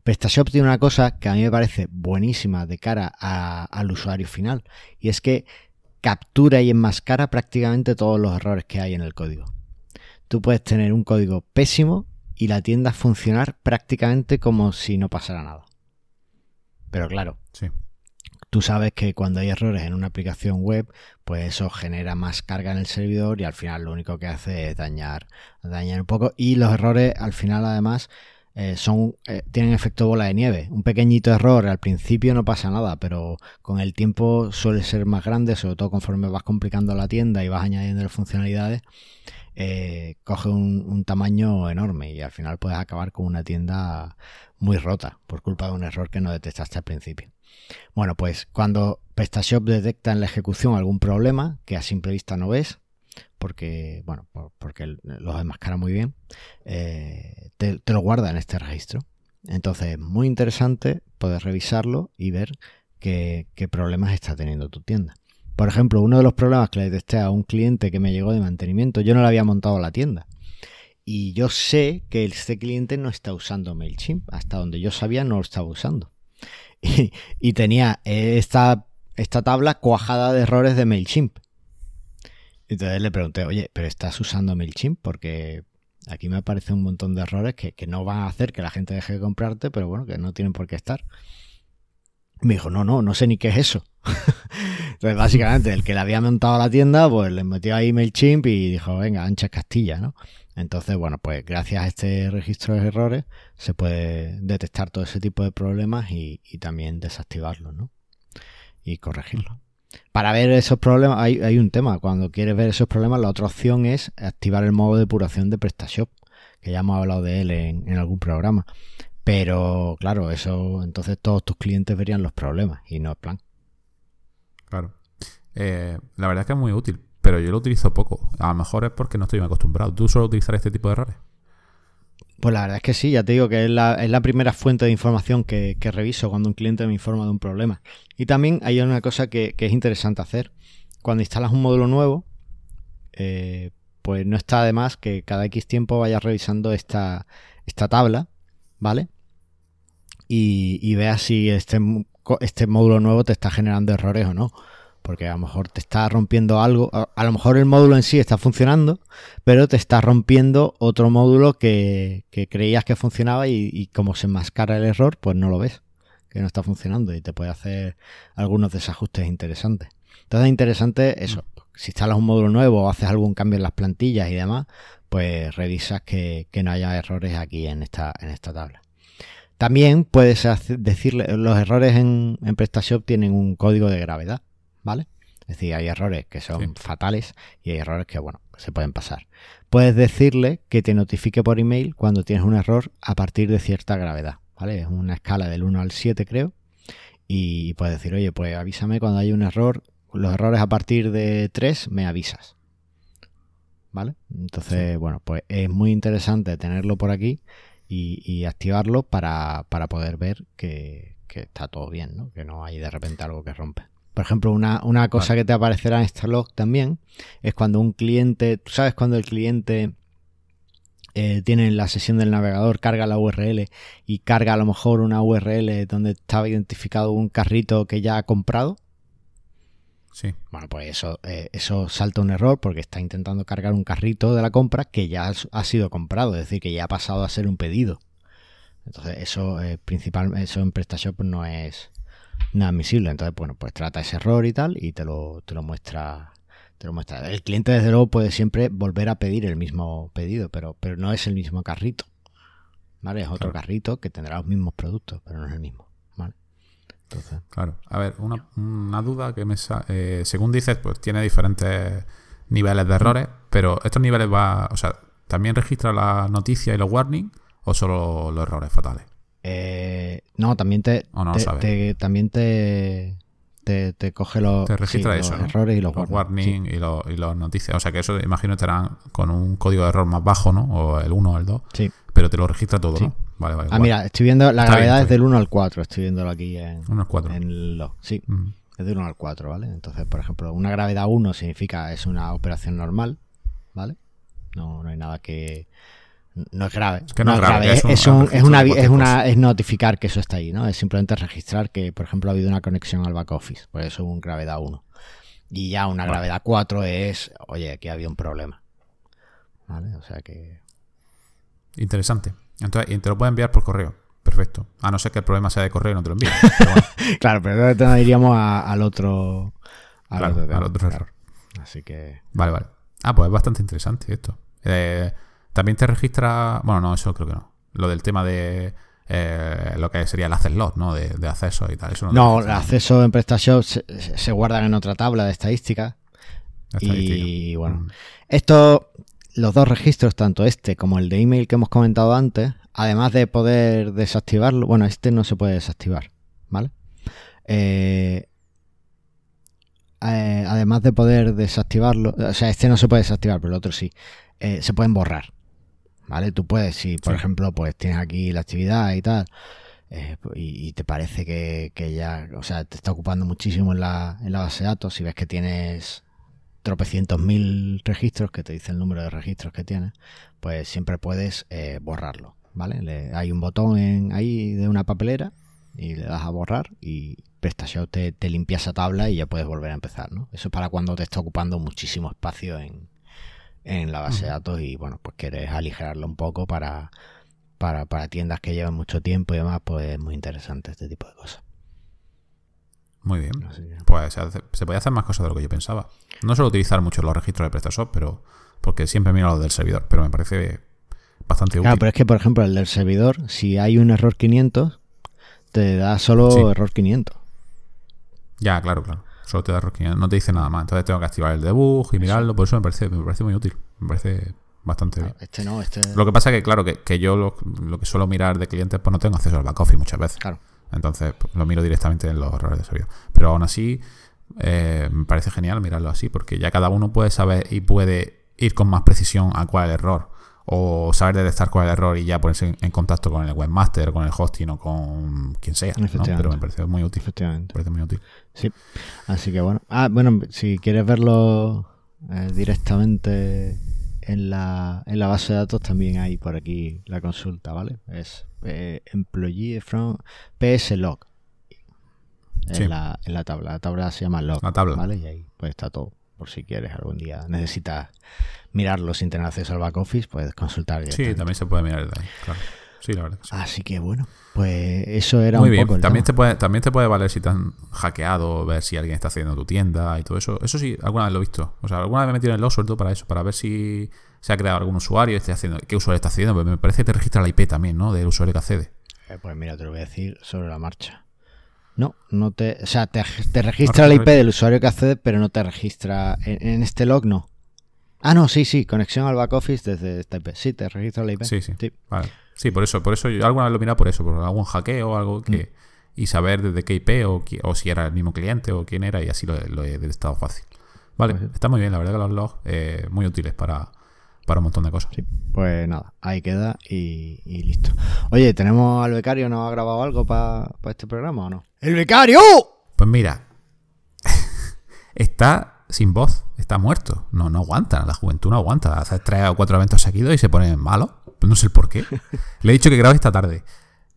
PrestaShop tiene una cosa que a mí me parece buenísima de cara al usuario final, y es que captura y enmascara prácticamente todos los errores que hay en el código. Tú puedes tener un código pésimo y la tienda funcionar prácticamente como si no pasara nada. Pero claro, Sí. tú sabes que cuando hay errores en una aplicación web, pues eso genera más carga en el servidor y al final lo único que hace es dañar, dañar un poco. Y los errores al final además eh, son eh, tienen efecto bola de nieve. Un pequeñito error al principio no pasa nada, pero con el tiempo suele ser más grande, sobre todo conforme vas complicando la tienda y vas añadiendo funcionalidades, eh, coge un, tamaño enorme y al final puedes acabar con una tienda muy rota por culpa de un error que no detectaste al principio. Bueno, pues cuando PrestaShop detecta en la ejecución algún problema que a simple vista no ves, porque, bueno, por- porque los enmascara muy bien, eh, te, lo guarda en este registro. Entonces es muy interesante poder revisarlo y ver qué, qué problemas está teniendo tu tienda. Por ejemplo, uno de los problemas que le detecté a un cliente que me llegó de mantenimiento, yo no le había montado la tienda. Y yo sé que este cliente no está usando MailChimp. Hasta donde yo sabía no lo estaba usando. [LAUGHS] Y, tenía esta, esta tabla cuajada de errores de MailChimp. Entonces le pregunté, oye, ¿pero estás usando MailChimp? Porque aquí me aparecen un montón de errores que, que no van a hacer que la gente deje de comprarte, pero bueno, que no tienen por qué estar. Me dijo, no, no, no sé ni qué es eso. [LAUGHS] Entonces, básicamente, el que le había montado la tienda, pues le metió ahí MailChimp y dijo, venga, ancha Castilla, ¿no? Entonces, bueno, pues gracias a este registro de errores se puede detectar todo ese tipo de problemas y, y también desactivarlos, ¿no? Y corregirlos. Para ver esos problemas, hay, hay un tema. Cuando quieres ver esos problemas, la otra opción es activar el modo de depuración de PrestaShop, que ya hemos hablado de él en, en algún programa. Pero, claro, eso, entonces todos tus clientes verían los problemas y no el plan. Claro. Eh, la verdad es que es muy útil pero yo lo utilizo poco. A lo mejor es porque no estoy acostumbrado. ¿Tú sueles utilizar este tipo de errores? Pues la verdad es que sí, ya te digo que es la, es la primera fuente de información que, reviso cuando un cliente me informa de un problema. Y también hay una cosa que, es interesante hacer. Cuando instalas un módulo nuevo, eh, pues no está de más que cada X tiempo vayas revisando esta, esta tabla, ¿vale? Y, y veas si este, este módulo nuevo te está generando errores o no porque a lo mejor te está rompiendo algo, a, lo mejor el módulo en sí está funcionando, pero te está rompiendo otro módulo que, creías que funcionaba y, como se enmascara el error, pues no lo ves, que no está funcionando y te puede hacer algunos desajustes interesantes. Entonces es interesante eso, si instalas un módulo nuevo o haces algún cambio en las plantillas y demás, pues revisas que, no haya errores aquí en esta, en esta tabla. También puedes decirle, los errores en, en PrestaShop tienen un código de gravedad. ¿vale? Es decir, hay errores que son fatales y hay errores que, bueno, se pueden pasar. Puedes decirle que te notifique por email cuando tienes un error a partir de cierta gravedad, ¿vale? Es una escala del 1 al 7, creo. Y puedes decir, oye, pues avísame cuando hay un error. Los errores a partir de 3 me avisas. ¿Vale? Entonces, bueno, pues es muy interesante tenerlo por aquí y, activarlo para, poder ver que, que, está todo bien, ¿no? Que no hay de repente algo que rompe. Por ejemplo, una, cosa que te aparecerá en esta log también es cuando un cliente, tú sabes cuando el cliente eh, tiene en la sesión del navegador, carga la URL y carga a lo mejor una URL donde estaba identificado un carrito que ya ha comprado. Sí. Bueno, pues eso, eh, eso salta un error porque está intentando cargar un carrito de la compra que ya ha sido comprado, es decir, que ya ha pasado a ser un pedido. Entonces, eso eh, principal, eso en PrestaShop no es, no admisible. Entonces, bueno, pues trata ese error y tal y te lo, te lo muestra. Te lo muestra. El cliente, desde luego, puede siempre volver a pedir el mismo pedido, pero, pero no es el mismo carrito. ¿Vale? Es otro carrito que tendrá los mismos productos, pero no es el mismo. Claro. A ver, una, una duda que me eh, según dices, pues tiene diferentes niveles de errores, pero estos niveles va, o sea, ¿también registra la noticia y los warnings o solo los errores fatales? Eh, no, también te, también te, te, coge los, errores y los, warnings y, los, y noticias. O sea que eso imagino estarán con un código de error más bajo, ¿no? O el 1 o el 2. Sí. Pero te lo registra todo, ¿no? Vale, vale. Ah, mira, estoy viendo la gravedad es del 1 al 4. Estoy viéndolo aquí en, 1 al 4. En lo, sí, es del 1 al 4, ¿vale? Entonces, por ejemplo, una gravedad 1 significa es una operación normal, ¿vale? No, no hay nada que no es grave. Es que no, es grave. Es, una, es, una, es notificar que eso está ahí, ¿no? Es simplemente registrar que, por ejemplo, ha habido una conexión al back office. Por eso un gravedad 1. Y ya una gravedad 4 es, oye, aquí había un problema. ¿Vale? O sea que. Interesante. Entonces, y te lo puede enviar por correo. Perfecto. A no ser que el problema sea de correo y no te lo envíe. [LAUGHS] claro, pero entonces iríamos al otro. Al otro, al otro error. Así que. Vale, vale. Ah, pues es bastante interesante esto. Eh, también te registra, bueno, no, eso creo que no. Lo del tema de eh, lo que sería el access log, ¿no? De, acceso y tal. no, el acceso en PrestaShop se, se, guardan en otra tabla de estadística. Y bueno, mm. esto, los dos registros, tanto este como el de email que hemos comentado antes, además de poder desactivarlo, bueno, este no se puede desactivar, ¿vale? Eh, eh, además de poder desactivarlo, o sea, este no se puede desactivar, pero el otro sí, se pueden borrar. ¿vale? Tú puedes, si por ejemplo, pues tienes aquí la actividad y tal, eh, y, te parece que, ya, o sea, te está ocupando muchísimo en la, en la base de datos, si ves que tienes tropecientos mil registros, que te dice el número de registros que tienes, pues siempre puedes eh, borrarlo, ¿vale? hay un botón en, ahí de una papelera y le das a borrar y PrestaShop te, te limpia esa tabla y ya puedes volver a empezar, ¿no? Eso es para cuando te está ocupando muchísimo espacio en, en la base de datos y bueno, pues quieres aligerarlo un poco para, para, para tiendas que llevan mucho tiempo y demás, pues es muy interesante este tipo de cosas. Muy bien. Pues se, puede hacer más cosas de lo que yo pensaba. No suelo utilizar mucho los registros de PrestaShop, pero porque siempre miro los del servidor, pero me parece bastante útil. Claro, pero es que, por ejemplo, el del servidor, si hay un error 500, te da solo error 500. Ya, claro, claro. Solo te da no te dice nada más. Entonces tengo que activar el debug y mirarlo. Por eso me parece, me parece muy útil. Me parece bastante bien. Este no, este... Lo que pasa es que, claro, que, yo lo, que suelo mirar de clientes, pues no tengo acceso al back office muchas veces. Claro. Entonces pues, lo miro directamente en los errores de servidor. Pero aún así, eh, me parece genial mirarlo así, porque ya cada uno puede saber y puede ir con más precisión a cuál es el error. O saber detectar cuál es el error y ya ponerse en, contacto con el webmaster, con el hosting o con quien sea. Pero me parece muy útil. Efectivamente. parece muy útil. Sí. Así que bueno. Ah, bueno, si quieres verlo eh, directamente en la, en la base de datos, también hay por aquí la consulta, ¿vale? Es eh, employee from pslog. En, la, en la tabla. La tabla se llama log. La tabla. ¿Vale? Y ahí pues está todo. Por si quieres algún día necesitas mirarlo sin tener acceso al back office, puedes consultar. Sí, también se puede mirar ahí, claro. Sí, la verdad. Así que bueno, pues eso era Muy un bien. poco. el también tema. te puede también te puede valer si te han hackeado, ver si alguien está haciendo tu tienda y todo eso. Eso sí, alguna vez lo he visto. O sea, alguna vez me he metido en el log sobre todo para eso, para ver si se ha creado algún usuario y esté haciendo, qué usuario está haciendo. Me parece que te registra la IP también, ¿no? Del usuario que accede. Eh, pues mira, te lo voy a decir sobre la marcha. No, no te. O sea, te, te registra la IP del usuario que accede, pero no te registra. En, en este log no. Ah, no, sí, sí, conexión al back office desde esta IP. Sí, te registra la IP. Sí, sí. Vale. Sí, por eso, por eso yo alguna vez lo he mirado por eso, por algún hackeo o algo que. Mm. Y saber desde qué IP o, o si era el mismo cliente o quién era, y así lo, he- lo he detectado fácil. Vale, Pues sí. está muy bien, la verdad que los logs eh, muy útiles para, para un montón de cosas. Sí, pues nada, ahí queda y, y listo. Oye, ¿tenemos al becario? ¿Nos ha grabado algo para este programa o no? ¡El becario! Pues mira, [LAUGHS] está sin voz, está muerto. No, no aguanta, la juventud no aguanta. Hace tres o cuatro eventos seguidos y se pone malo. Pues no sé el por qué. Le he dicho que grabe esta tarde.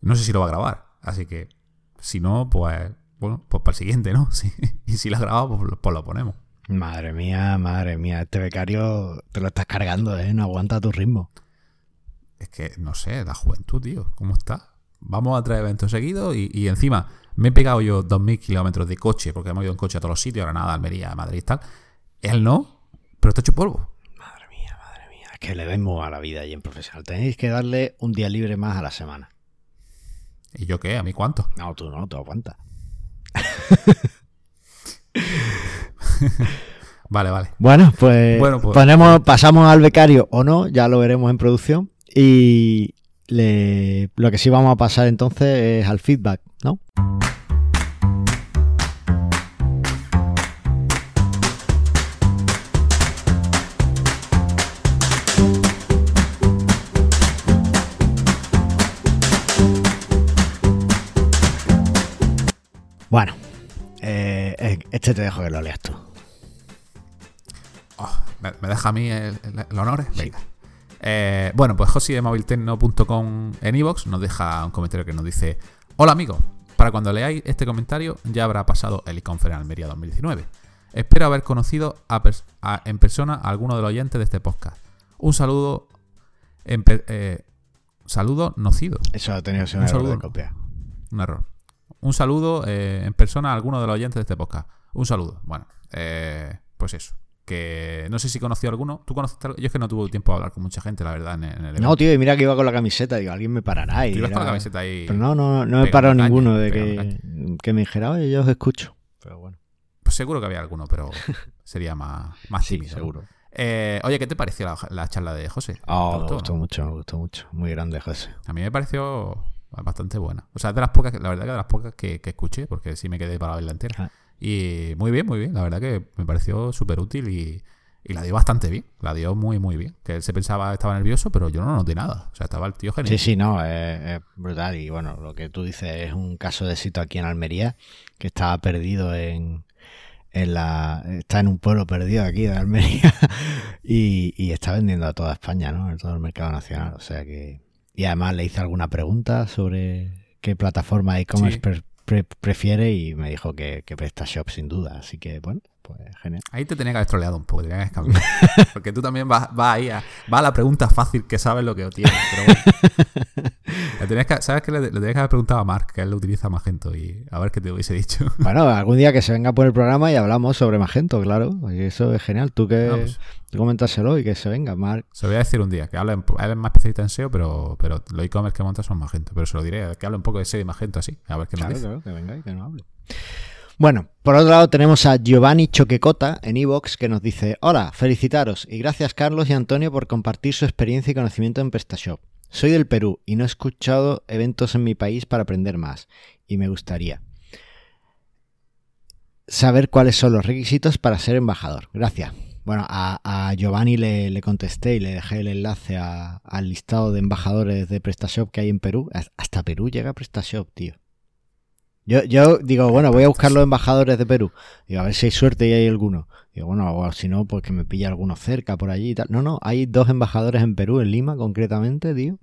No sé si lo va a grabar. Así que, si no, pues, bueno, pues para el siguiente, ¿no? [LAUGHS] Sí. Y si lo ha grabado, pues, lo- pues lo ponemos. Madre mía, madre mía, este becario te lo estás cargando, ¿eh? No aguanta tu ritmo. Es que, no sé, la juventud, tío, ¿cómo está? Vamos a tres eventos seguidos y, y encima me he pegado yo 2.000 kilómetros de coche, porque hemos ido en coche a todos los sitios, Granada, Almería, Madrid y tal. Él no, pero está hecho polvo. Madre mía, madre mía. Es que le demos a la vida ahí en profesional. Tenéis que darle un día libre más a la semana. ¿Y yo qué? ¿A mí cuánto? No, tú no, tú aguanta. [LAUGHS] [LAUGHS] Vale, vale. Bueno, pues, Bueno, pues- ponemos, pasamos al becario o no, ya lo veremos en producción. Y le, lo que sí vamos a pasar entonces es al feedback, ¿no? Bueno, eh, eh, este te dejo que lo leas tú. ¿Me, me deja a mí el, honor? Venga. Eh, bueno, pues Josi de moviltecno.com en iVoox nos deja un comentario que nos dice: Hola amigos, para cuando leáis este comentario ya habrá pasado el Iconfer en Almería 2019. Espero haber conocido a pers- a- en persona a alguno de los oyentes de este podcast. Un saludo. En eh, saludo nocido. Eso ha tenido Un un error saludo. de copia. Un error. Un saludo eh, en persona a alguno de los oyentes de este podcast. Un saludo. Bueno, eh, pues eso. Que no sé si conoció alguno. ¿Tú conociste? Yo es que no tuve tiempo de hablar con mucha gente, la verdad, en, en el evento. No, tío, y mira que iba con la camiseta. Digo, alguien me parará. Y Tú ibas con la era- camiseta ahí. Pero no, no, no me paró caña, ninguno de que, que me dijera, oye, yo os escucho. Pero bueno, Pues seguro que había alguno, pero [LAUGHS] sería más, más sí, tímido. ¿no? seguro. Eh, oye, ¿qué te pareció la, la charla de José? ¿Te Oh, me gustó, no? mucho, me gustó mucho. Muy grande, José. A mí me pareció bastante buena. O sea, de las pocas, la verdad que de las pocas que, que escuché, porque sí me quedé para verla entera. Ah. Y muy bien, muy bien. La verdad que me pareció súper útil y, y la dio bastante bien. La dio muy, muy bien. Que él se pensaba estaba nervioso, pero yo no noté nada. O sea, estaba el tío genial. Sí, sí, no, es, es brutal. Y bueno, lo que tú dices es un caso de éxito aquí en Almería, que estaba perdido en, en la. Está en un pueblo perdido aquí de Almería [LAUGHS] y, y está vendiendo a toda España, ¿no? En todo el mercado nacional. O sea que. Y además le hice alguna pregunta sobre qué plataforma de e-commerce Sí. Pre- pre- prefiere y me dijo que, que PrestaShop sin duda. Así que, bueno, pues genial. Ahí te tenía que haber troleado un poco, te tenía que haber. [LAUGHS] Porque tú también vas, vas ahí a, vas a la pregunta fácil que sabes lo que tienes. Pero bueno. [LAUGHS] Le tenías que- ¿Sabes que le, le tenías que haber preguntado a Mark, que él lo utiliza Magento, y a ver qué te hubiese dicho. [LAUGHS] Bueno, algún día que se venga por el programa y hablamos sobre Magento, claro. Y eso es genial. Tú que No, pues, tú coméntaselo y que se venga, Marc. se lo voy a decir un día, que habla él es más especialista en SEO, pero, pero los e-commerce que monta son Magento. Pero se lo diré, que hable un poco de SEO y Magento así, a ver qué nos Claro, dice. claro, que venga y que nos hable. Bueno, por otro lado tenemos a Giovanni Choquecota en Evox que nos dice, hola, felicitaros y gracias Carlos y Antonio por compartir su experiencia y conocimiento en PrestaShop. Soy del Perú y no he escuchado eventos en mi país para aprender más y me gustaría. saber cuáles son los requisitos para ser embajador. Gracias. Bueno, a, Giovanni le, contesté y le dejé el enlace al listado de embajadores de PrestaShop que hay en Perú. Hasta Perú llega PrestaShop, tío. Yo, yo digo, bueno, voy a buscar los embajadores de Perú. Digo, a ver si hay suerte y hay alguno. Digo, bueno, si no, pues que me pilla alguno cerca por allí y tal. No, no, hay dos embajadores en Perú, en Lima concretamente, tío.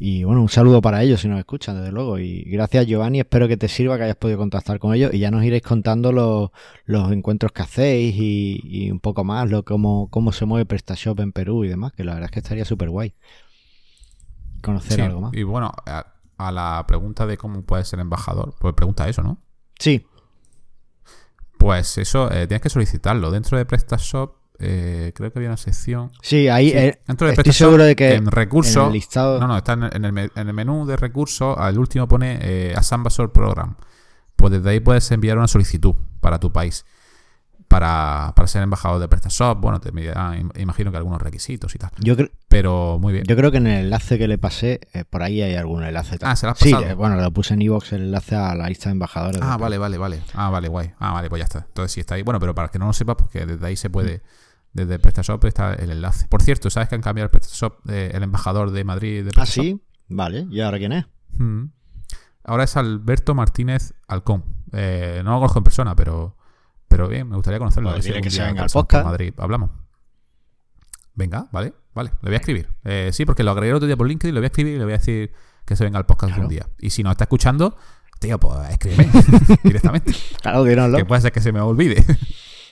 Y bueno, un saludo para ellos si nos escuchan, desde luego. Y gracias Giovanni, espero que te sirva, que hayas podido contactar con ellos y ya nos iréis contando los, los encuentros que hacéis y, un poco más, lo, cómo, cómo se mueve PrestaShop en Perú y demás, que la verdad es que estaría súper guay conocer algo más. Y bueno, a, la pregunta de cómo puedes ser embajador, pues pregunta eso, ¿no? Sí. Pues eso, eh, tienes que solicitarlo. Dentro de PrestaShop eh, creo que había una sección. Sí, ahí eh, estoy seguro de que en recursos. No, no, está en el, menú de recursos. Al último pone eh, Ambassador Program. Pues desde ahí puedes enviar una solicitud para tu país. Para, ser embajador de PrestaShop. Bueno, te imagino que algunos requisitos y tal. Yo Pero muy bien. Yo creo que en el enlace que le pasé, eh, por ahí hay algún enlace. Ah, se lo has pasado. Sí, bueno, lo puse en iVoox el enlace a la lista de embajadores. Ah, vale, vale, vale. Ah, vale, guay. Ah, vale, pues ya está. Entonces sí está ahí. Bueno, pero para que no lo sepas, porque desde ahí se puede. Desde PrestaShop está el enlace. Por cierto, ¿sabes que han cambiado el PrestaShop, el embajador de Madrid de Ah, sí, vale. ¿Y ahora quién es? Mm. Ahora es Alberto Martínez Alcón. Eh, no lo conozco en persona, pero, pero bien, me gustaría conocerlo. Pues que se venga al podcast. Madrid. Hablamos. Venga, vale, vale. Le voy a escribir. Eh, sí, porque lo agregué el otro día por LinkedIn, le voy a escribir y le voy a decir que se venga al podcast un día. Y si no está escuchando, tío, pues escríbeme [LAUGHS] [LAUGHS] directamente. Claro, dínoslo. Que puede ser que se me olvide.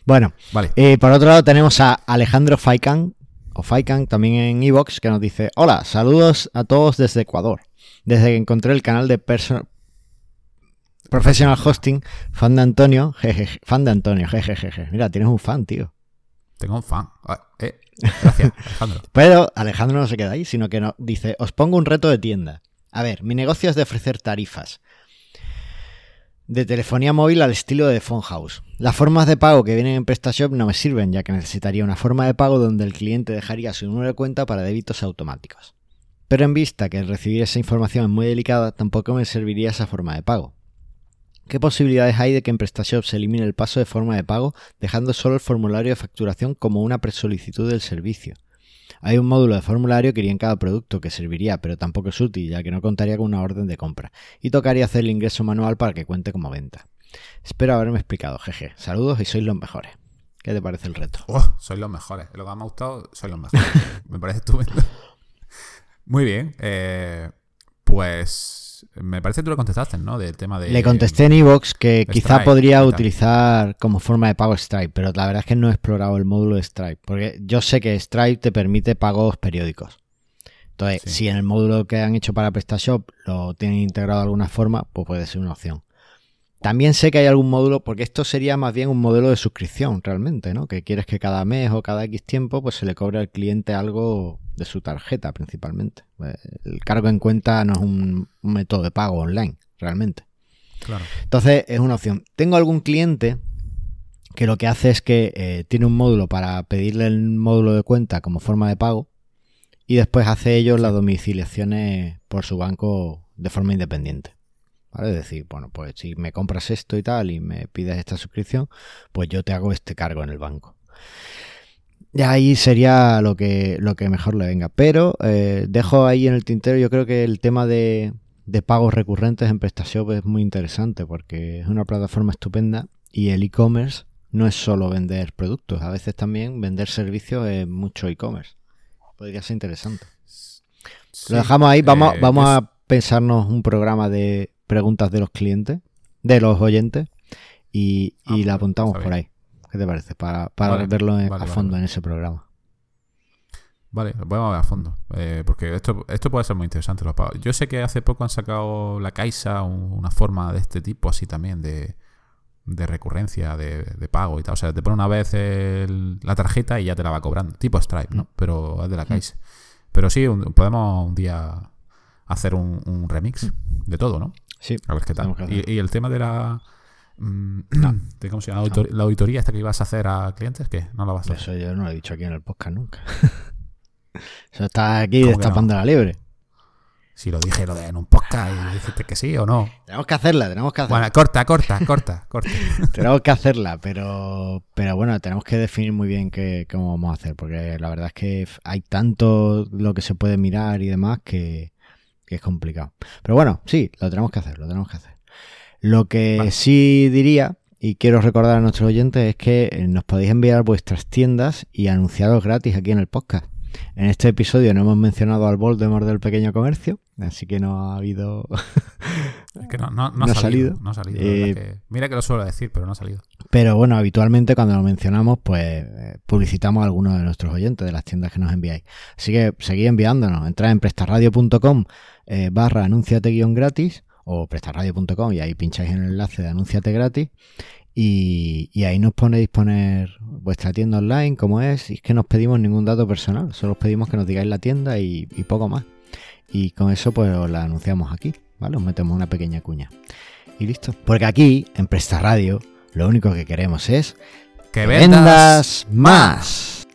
Bueno, vale. Eh, por otro lado tenemos a Alejandro Faikan, o Faikan también en Evox, que nos dice, hola, saludos a todos desde Ecuador. Desde que encontré el canal de Professional Hosting, fan de Antonio, jejeje, fan de Antonio, jejeje. Mira, tienes un fan, tío. Tengo un fan. Ah, eh, gracias, [LAUGHS] Alejandro. Pero Alejandro no se queda ahí, sino que nos dice, os pongo un reto de tienda. A ver, mi negocio es de ofrecer tarifas de telefonía móvil al estilo de Phone House. Las formas de pago que vienen en PrestaShop no me sirven, ya que necesitaría una forma de pago donde el cliente dejaría su número de cuenta para débitos automáticos. Pero en vista que recibir esa información es muy delicada, tampoco me serviría esa forma de pago. ¿Qué posibilidades hay de que en PrestaShop se elimine el paso de forma de pago, dejando solo el formulario de facturación como una presolicitud del servicio? Hay un módulo de formulario que iría en cada producto que serviría, pero tampoco es útil, ya que no contaría con una orden de compra, y tocaría hacer el ingreso manual para que cuente como venta. Espero haberme explicado, jeje. Saludos y sois los mejores. ¿Qué te parece el reto? Oh, sois los mejores. Lo que más me ha gustado, sois los mejores. [LAUGHS] me parece estupendo. Muy bien. Eh, pues me parece que tú le contestaste, ¿no? Del tema de. Le contesté en Evox que quizá podría utilizar como forma de pago Stripe, pero la verdad es que no he explorado el módulo de Stripe, porque yo sé que Stripe te permite pagos periódicos. Entonces, si en el módulo que han hecho para PrestaShop lo tienen integrado de alguna forma, pues puede ser una opción. También sé que hay algún módulo, porque esto sería más bien un modelo de suscripción realmente, ¿no? Que quieres que cada mes o cada X tiempo pues se le cobre al cliente algo de su tarjeta principalmente. Eh, el cargo en cuenta no es un, método de pago online, realmente. Claro. Entonces es una opción. Tengo algún cliente que lo que hace es que eh, tiene un módulo para pedirle el módulo de cuenta como forma de pago y después hace ellos las domiciliaciones por su banco de forma independiente. ¿Vale? Es decir, bueno, pues si me compras esto y tal y me pides esta suscripción, pues yo te hago este cargo en el banco. Y ahí sería lo que, lo que mejor le venga. Pero eh, dejo ahí en el tintero, yo creo que el tema de, pagos recurrentes en PrestaShop es muy interesante porque es una plataforma estupenda y el e-commerce no es solo vender productos, a veces también vender servicios es mucho e-commerce. Podría ser interesante. Lo dejamos ahí, vamos, eh, vamos a pensarnos un programa de preguntas de los clientes, de los oyentes, y, y ah, la apuntamos por ahí. ¿Qué te parece? Para, verlo a fondo en ese programa. Vale, lo podemos ver a fondo. Eh, porque esto, esto puede ser muy interesante. Los pagos. Yo sé que hace poco han sacado la Caixa una forma de este tipo, así también, de, de recurrencia, de, pago y tal. O sea, te pone una vez la tarjeta y ya te la va cobrando. Tipo Stripe, ¿no? Mm. Pero es de la mm. Caixa. Pero sí, podemos un día hacer un, remix mm. de todo, ¿no? Sí. A ver qué tal. y el tema de la ¿Cómo se llama? La auditoría esta que ibas a hacer a clientes, ¿qué? No la vas a hacer. Eso yo no lo he dicho aquí en el podcast nunca. [LAUGHS] Eso está aquí destapando la liebre. Si lo dije lo de en un podcast y dijiste que sí o no. Tenemos que hacerla, tenemos que hacerla. Bueno, corta, corta, corta, corta. [LAUGHS] tenemos que hacerla, pero, pero bueno, tenemos que definir muy bien qué, cómo vamos a hacer, porque la verdad es que hay tanto lo que se puede mirar y demás que, es complicado. Pero bueno, sí, lo tenemos que hacer, lo tenemos que hacer. Lo que sí diría, y quiero recordar a nuestros oyentes, es que nos podéis enviar vuestras tiendas y anunciaros gratis aquí en el podcast. En este episodio no hemos mencionado al Voldemort del pequeño comercio, así que no ha habido. [LAUGHS] es que no, ha salido. No ha salido. Eh, mira que lo suelo decir, pero no ha salido. Pero bueno, habitualmente cuando lo mencionamos, pues eh, publicitamos a algunos de nuestros oyentes de las tiendas que nos enviáis. Así que seguid enviándonos. Entrad en prestarradio.com eh, barra anunciate guion gratis o prestarradio.com y ahí pincháis en el enlace de anunciate gratis y, ahí nos ponéis poner vuestra tienda online, como es, y es que no os pedimos ningún dato personal, solo os pedimos que nos digáis la tienda y, poco más. Y con eso pues os la anunciamos aquí, ¿vale? Os metemos una pequeña cuña. Y listo. Porque aquí, en Presta Radio, lo único que queremos es que vendas, más.